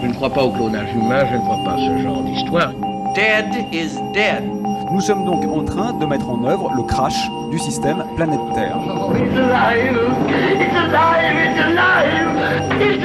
Je ne crois pas au clonage humain, je ne crois pas à ce genre d'histoire. Dead is dead. Nous sommes donc en train de mettre en œuvre le crash du système planète Terre. It's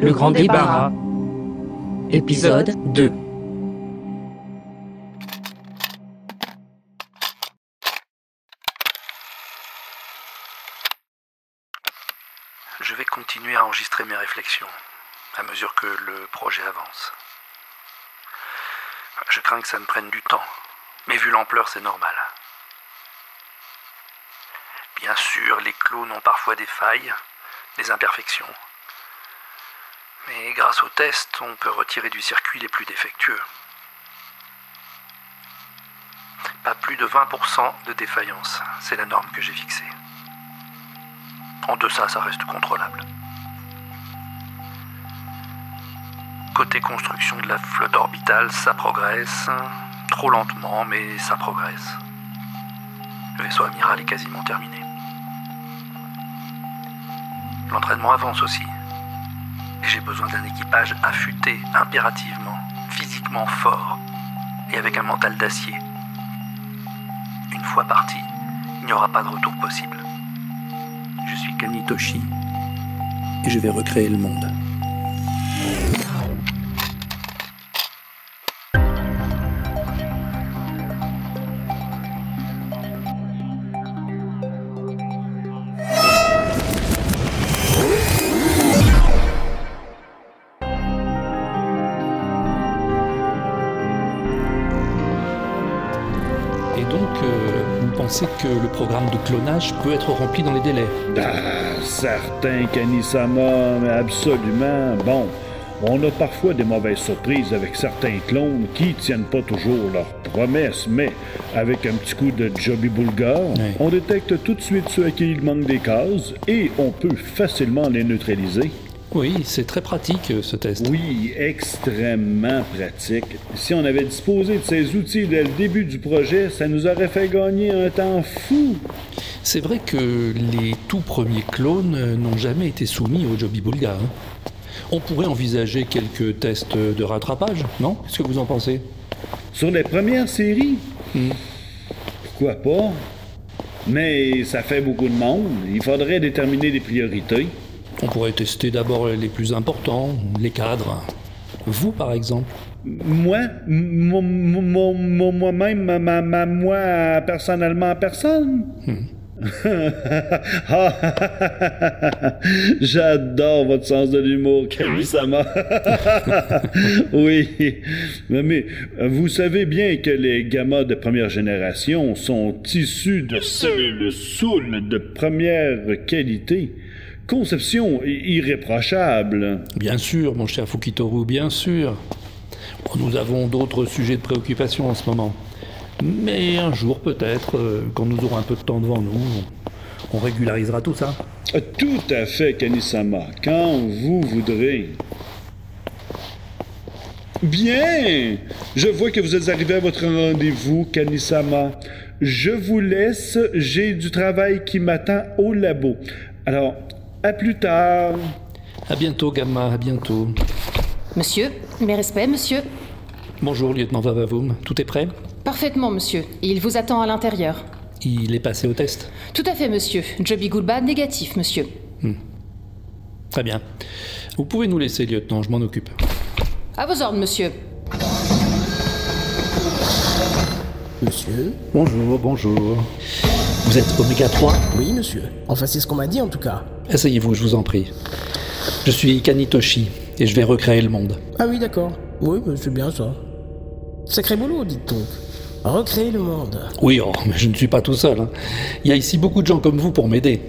le grand débarras, épisode 2. Je vais continuer à enregistrer mes réflexions à mesure que le projet avance. Je crains que ça me prenne du temps, mais vu l'ampleur, c'est normal. Bien sûr, les clones ont parfois des failles, des imperfections. Mais grâce aux tests, on peut retirer du circuit les plus défectueux. Pas plus de 20% de défaillance, c'est la norme que j'ai fixée. En deçà, ça reste contrôlable. Côté construction de la flotte orbitale, ça progresse. Trop lentement, mais ça progresse. Le vaisseau amiral est quasiment terminé. L'entraînement avance aussi. J'ai besoin d'un équipage affûté, impérativement, physiquement fort, et avec un mental d'acier. Une fois parti, il n'y aura pas de retour possible. Je suis Kanitoshi, et je vais recréer le monde. Donc, euh, vous pensez que le programme de clonage peut être rempli dans les délais? Ah, certain, Kanisama, mais absolument. Bon, on a parfois des mauvaises surprises avec certains clones qui tiennent pas toujours leurs promesses, mais avec un petit coup de Joby Bulgar, on détecte tout de suite ceux à qui il manque des cases et on peut facilement les neutraliser. Oui, c'est très pratique euh, ce test. Oui, extrêmement pratique. Si on avait disposé de ces outils dès le début du projet, ça nous aurait fait gagner un temps fou. C'est vrai que les tout premiers clones euh, n'ont jamais été soumis au Joby Bulga. hein. On pourrait envisager quelques tests de rattrapage, non? Qu'est-ce que vous en pensez? Sur les premières séries, pourquoi pas? Mais ça fait beaucoup de monde. Il faudrait déterminer des priorités. On pourrait tester d'abord les plus importants, les cadres. Vous, par exemple Moi, mo- mo- mo- mo- moi-même, ma, ma- ma- moi, personnellement, personne. Ah, J'adore votre sens de l'humour, Kamisama. oui, mais, mais vous savez bien que les gammas de première génération sont issus de cellules soules de première qualité. Conception irréprochable. Bien sûr, mon cher Fukitoru, bien sûr. Bon, nous avons d'autres sujets de préoccupation en ce moment. Mais un jour, peut-être, euh, quand nous aurons un peu de temps devant nous, on, régularisera tout ça. Tout à fait, Kanisama, quand vous voudrez. Bien! Je vois que vous êtes arrivé à votre rendez-vous, Kanisama. Je vous laisse, j'ai du travail qui m'attend au labo. Alors, à plus tard. À bientôt, Gamma, à bientôt. Monsieur, mes respects, monsieur. Bonjour, lieutenant Vavavoum. Tout est prêt? Parfaitement, monsieur. Il vous attend à l'intérieur. Il est passé au test? Tout à fait, monsieur. Joby Goulba, négatif, monsieur. Très bien. Vous pouvez nous laisser, lieutenant, je m'en occupe. À vos ordres, monsieur. Monsieur Bonjour, bonjour. Vous êtes Oméga 3 Oui, monsieur. Enfin, c'est ce qu'on m'a dit en tout cas. Asseyez-vous, je vous en prie. Je suis Kanitoshi et je vais recréer le monde. Ah oui, d'accord. Oui, bah, c'est bien ça. Sacré boulot, dites donc. Recréer le monde. Oui, oh, mais je ne suis pas tout seul. hein. Il y a ici beaucoup de gens comme vous pour m'aider.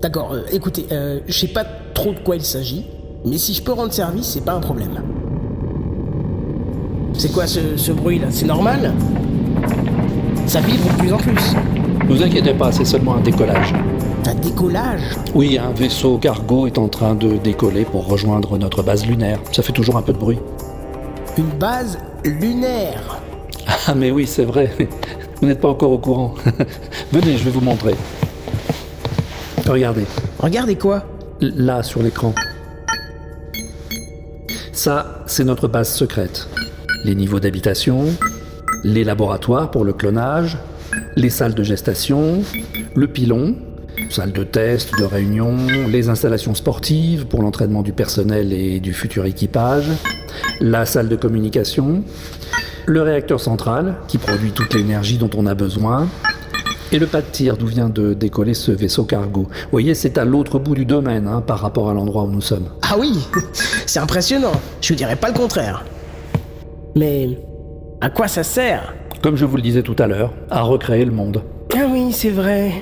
D'accord, euh, écoutez, euh, je sais pas trop de quoi il s'agit, mais si je peux rendre service, c'est pas un problème. C'est quoi ce, ce bruit là C'est normal? Ça vibre de plus en plus. Ne vous inquiétez pas, c'est seulement un décollage. Un décollage? Oui, un vaisseau cargo est en train de décoller pour rejoindre notre base lunaire. Ça fait toujours un peu de bruit. Une base lunaire? Ah mais oui, c'est vrai. Vous n'êtes pas encore au courant. Venez, je vais vous montrer. Regardez, Regardez quoi? Là sur l'écran. Ça, c'est notre base secrète. Les niveaux d'habitation, les laboratoires pour le clonage, les salles de gestation, le pilon, salle de test, de réunion, les installations sportives pour l'entraînement du personnel et du futur équipage, la salle de communication, le réacteur central qui produit toute l'énergie dont on a besoin, et le pas de tir d'où vient de décoller ce vaisseau cargo. Vous voyez, c'est à l'autre bout du domaine hein, par rapport à l'endroit où nous sommes. Ah oui C'est impressionnant, je dirais pas le contraire. Mais à quoi ça sert Comme je vous le disais tout à l'heure, à recréer le monde. Ah oui, c'est vrai.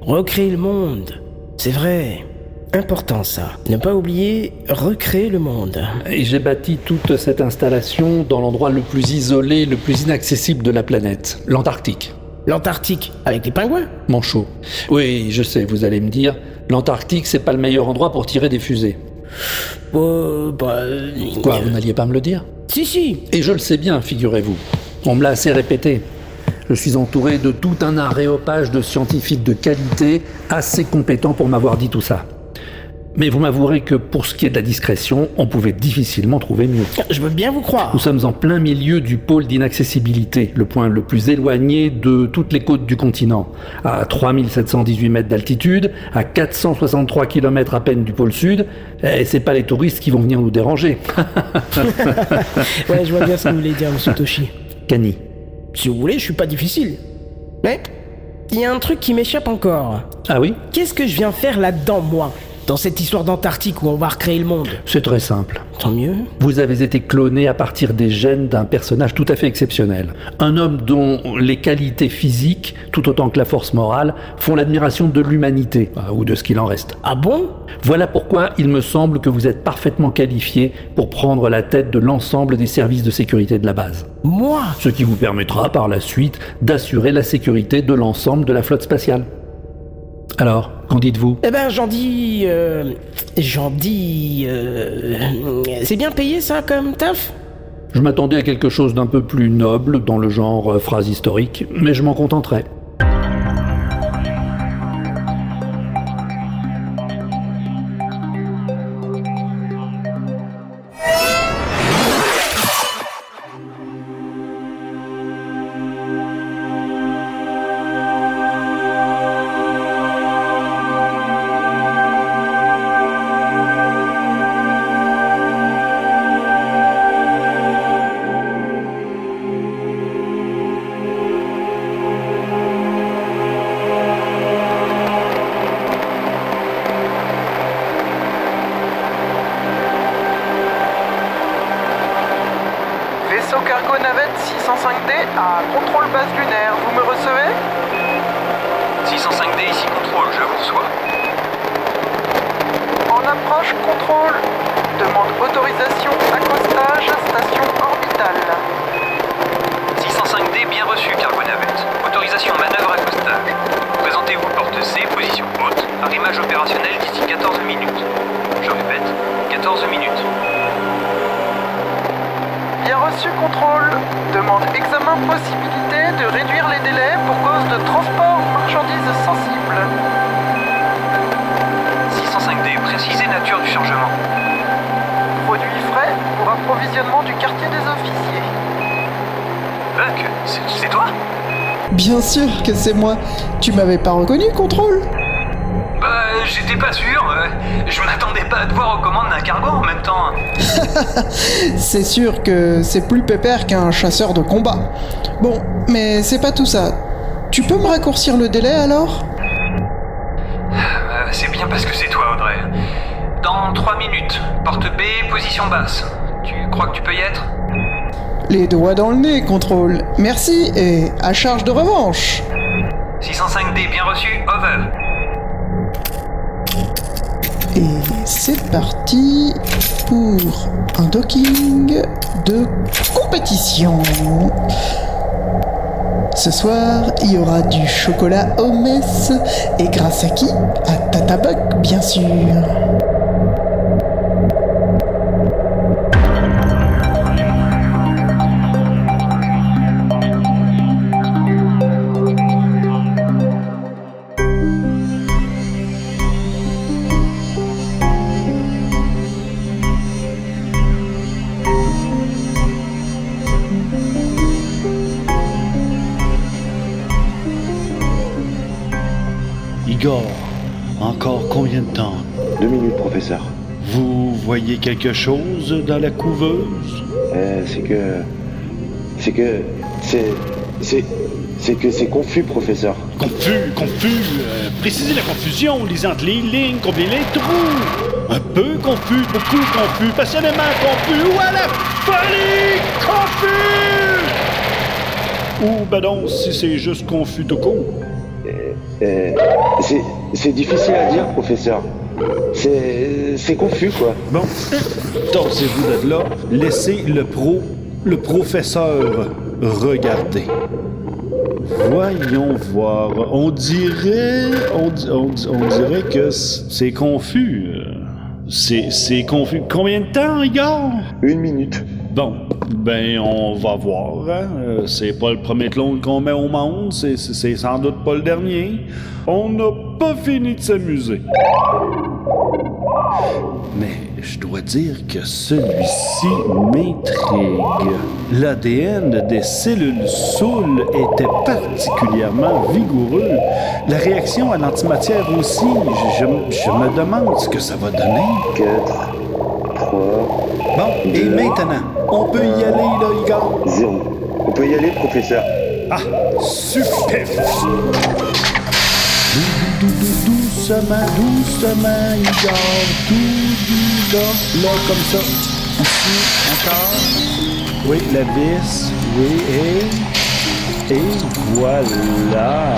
Recréer le monde. C'est vrai. Important ça. Ne pas oublier, recréer le monde. Et j'ai bâti toute cette installation dans l'endroit le plus isolé, le plus inaccessible de la planète, l'Antarctique. L'Antarctique, avec les pingouins Manchot. Oui, je sais, vous allez me dire, l'Antarctique, c'est pas le meilleur endroit pour tirer des fusées. Euh, bah... Quoi, vous n'alliez pas me le dire? Si, si. Et je le sais bien, figurez-vous. On me l'a assez répété. Je suis entouré de tout un aréopage de scientifiques de qualité assez compétents pour m'avoir dit tout ça. Mais vous m'avouerez que pour ce qui est de la discrétion, on pouvait difficilement trouver mieux. Je veux bien vous croire. Nous sommes en plein milieu du pôle d'inaccessibilité, le point le plus éloigné de toutes les côtes du continent, à 3718 mètres d'altitude, à 463 km à peine du pôle sud, et c'est pas les touristes qui vont venir nous déranger. ouais, je vois bien ce que vous voulez dire, monsieur Toshi. Si vous voulez, je suis pas difficile. Mais il y a un truc qui m'échappe encore. Ah oui? Qu'est-ce que je viens faire là-dedans, moi? Dans cette histoire d'Antarctique où on va recréer le monde C'est très simple. Tant mieux. Vous avez été cloné à partir des gènes d'un personnage tout à fait exceptionnel. Un homme dont les qualités physiques, tout autant que la force morale, font l'admiration de l'humanité, euh, ou de ce qu'il en reste. Ah bon? Voilà pourquoi il me semble que vous êtes parfaitement qualifié pour prendre la tête de l'ensemble des services de sécurité de la base. Moi? Ce qui vous permettra par la suite d'assurer la sécurité de l'ensemble de la flotte spatiale. Alors, qu'en dites-vous? Eh ben, j'en dis. euh, j'en dis. euh, c'est bien payé ça comme taf? Je m'attendais à quelque chose d'un peu plus noble, dans le genre euh, phrase historique, mais je m'en contenterai. Vaisseau cargo navette 605D à contrôle base lunaire, vous me recevez? 605D ici contrôle, je vous reçois. En approche contrôle. Demande autorisation accostage station orbitale. 605D bien reçu, cargo navette. Autorisation manœuvre accostage. Présentez-vous porte C, position haute. Arrimage opérationnel d'ici 14 minutes. Je répète, 14 minutes. Reçu contrôle. Demande examen possibilité de réduire les délais pour cause de transport marchandises sensibles. 605D, précisez nature du chargement. Produit frais pour approvisionnement du quartier des officiers. Buck, c'est toi? Bien sûr que c'est moi. Tu m'avais pas reconnu, contrôle J'étais pas sûr. euh, Je m'attendais pas à te voir aux commandes d'un cargo en même temps. C'est sûr que c'est plus pépère qu'un chasseur de combat. Bon, mais c'est pas tout ça. Tu peux me raccourcir le délai alors? Euh, c'est bien parce que c'est toi, Audrey. Dans 3 minutes, porte B, position basse. Tu crois que tu peux y être? Les doigts dans le nez, contrôle. Merci et à charge de revanche. 605D bien reçu, over. C'est parti pour un docking de compétition. Ce soir, il y aura du chocolat au mess. Et grâce à qui? À Tata Buck, bien sûr. Igor, encore combien de temps? Deux minutes, professeur. Vous voyez quelque chose dans la couveuse? Euh, c'est que. C'est que. C'est. C'est. C'est que c'est confus, professeur. Confus, confus. euh, précisez la confusion, lisant entre les lignes, combien les trous. Un peu confus, beaucoup confus, passionnément confus, ou à la folie confus. Ou ben donc, si c'est juste confus tout court. Euh, c'est. Difficile à dire, professeur. C'est. Confus, quoi. Bon, torsez-vous de là, laissez le pro, le professeur regarder. Voyons voir. On dirait, on, on on dirait que c'est confus. C'est, c'est confus. Combien de temps, Igor? Une minute. Bon, ben on va voir. hein. Euh, C'est pas le premier clone qu'on met au monde, c'est, c'est- sans doute pas le dernier. On n'a pas fini de s'amuser. Mais je dois dire que celui-ci m'intrigue. L'ADN des cellules saules était particulièrement vigoureux. La réaction à l'antimatière aussi. Je, je- je me demande ce que ça va donner. 4, 3, Bon, et maintenant, on peut y aller, là, Igor? 0. On peut y aller, professeur. Ah, super! Dou, dou, dou, doucement, doucement, Igor. Tout là, là, comme ça. Ici, encore. Oui, la vis. Oui, et... Et voilà.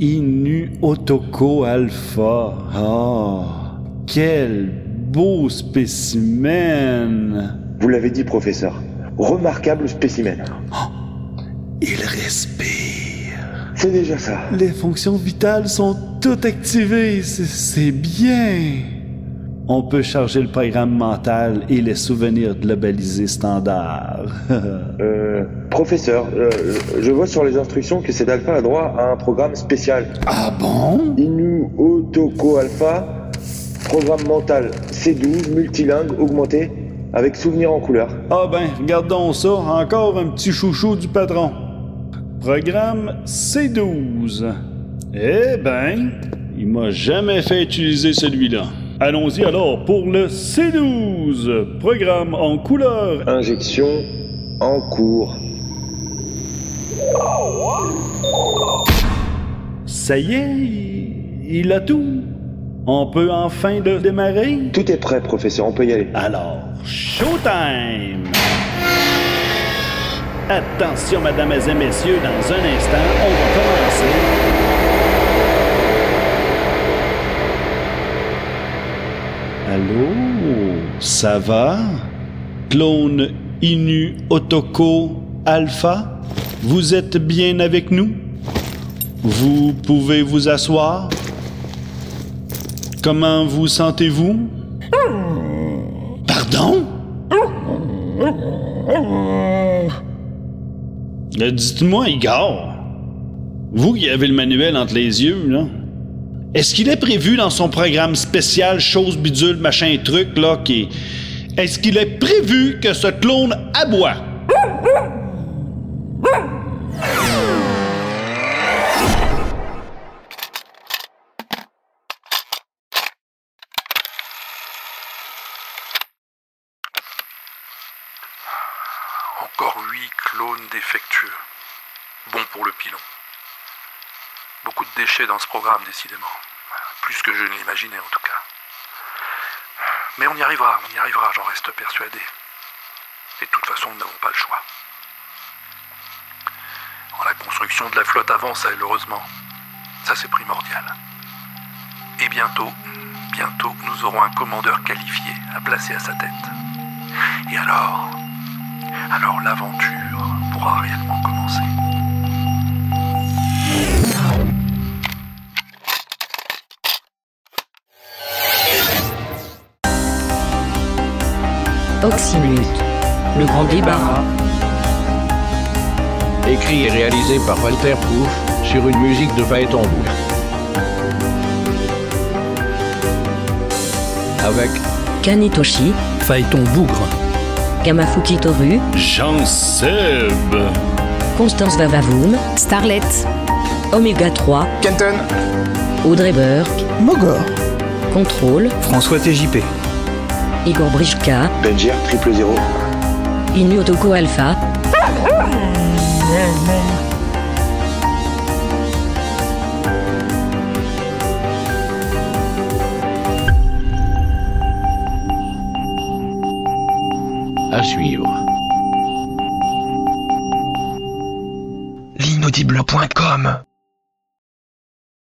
Inu Otoko Alpha. Ah, quel beau spécimen. Vous l'avez dit, professeur. Remarquable spécimen. Il respire. C'est déjà ça. Les fonctions vitales sont toutes activées. C'est bien. On peut charger le programme mental et les souvenirs globalisés standards. Euh, professeur, euh, je vois sur les instructions que cet alpha a droit à un programme spécial. Ah bon? Inu Otoko Alpha, programme mental C12, multilingue, augmenté, avec souvenirs en couleur. ah ben, regardons ça. Encore un petit chouchou du patron. Programme C12. Eh ben, il m'a jamais fait utiliser celui-là. Allons-y alors pour le C12. Programme en couleur. Injection en cours. Ça y est, il, a tout. On peut enfin le démarrer? Tout est prêt, professeur, on peut y aller. Alors, showtime! Attention, mesdames et messieurs, dans un instant, on va commencer. Allô? Ça va? Clone Inu Otoko Alpha? Vous êtes bien avec nous? Vous pouvez vous asseoir? Comment vous sentez-vous? Pardon? Euh, Dites-moi, Igor, vous qui avez le manuel entre les yeux, là, est-ce qu'il est prévu dans son programme spécial chose bidule machin truc là qui est-ce qu'il est prévu que ce clone aboie? Encore huit clones défectueux. Bon pour le pilon. De déchets dans ce programme, décidément. Plus que je ne l'imaginais, en tout cas. Mais on y arrivera, on y arrivera, j'en reste persuadé. Et de toute façon, nous n'avons pas le choix. la construction de la flotte avance, heureusement. Ça, c'est primordial. Et bientôt, bientôt, nous aurons un commandeur qualifié à placer à sa tête. Et alors, alors l'aventure pourra réellement commencer. Oxymute. Le grand débarras. Écrit et réalisé par Walter Proof sur une musique de Phaéton Bougre. Avec Kanitoshi. Phaéton Bougre. Gamafuki Toru. Jean Seb. Constance Vavavoum. Starlet. Oméga 3. Kenton. Audrey Burke. Mogor. Contrôle. François TJP. Igor Brichka. Belgier triple zéro. Inu Otoko Alpha. à suivre. L'inaudible.com